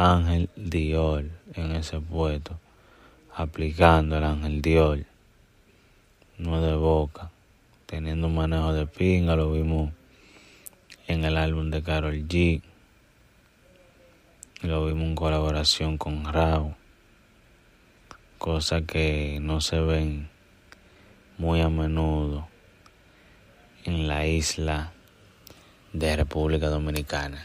Ángel Dior en ese puesto. Aplicando el Ángel Dior. No de boca. Teniendo un manejo de pinga, lo vimos en el álbum de Carol G. Lo vimos en colaboración con Rao. Cosas que no se ven muy a menudo en la isla de República Dominicana.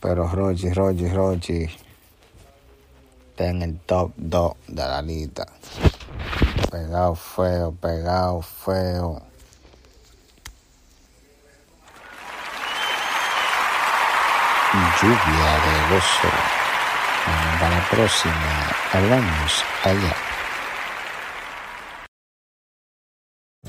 Pero Rochi, Rochi, Rochi está en el top 2 de la lista. Pegado feo, pegado feo. Lluvia de gozo. Para la próxima, hablamos allá.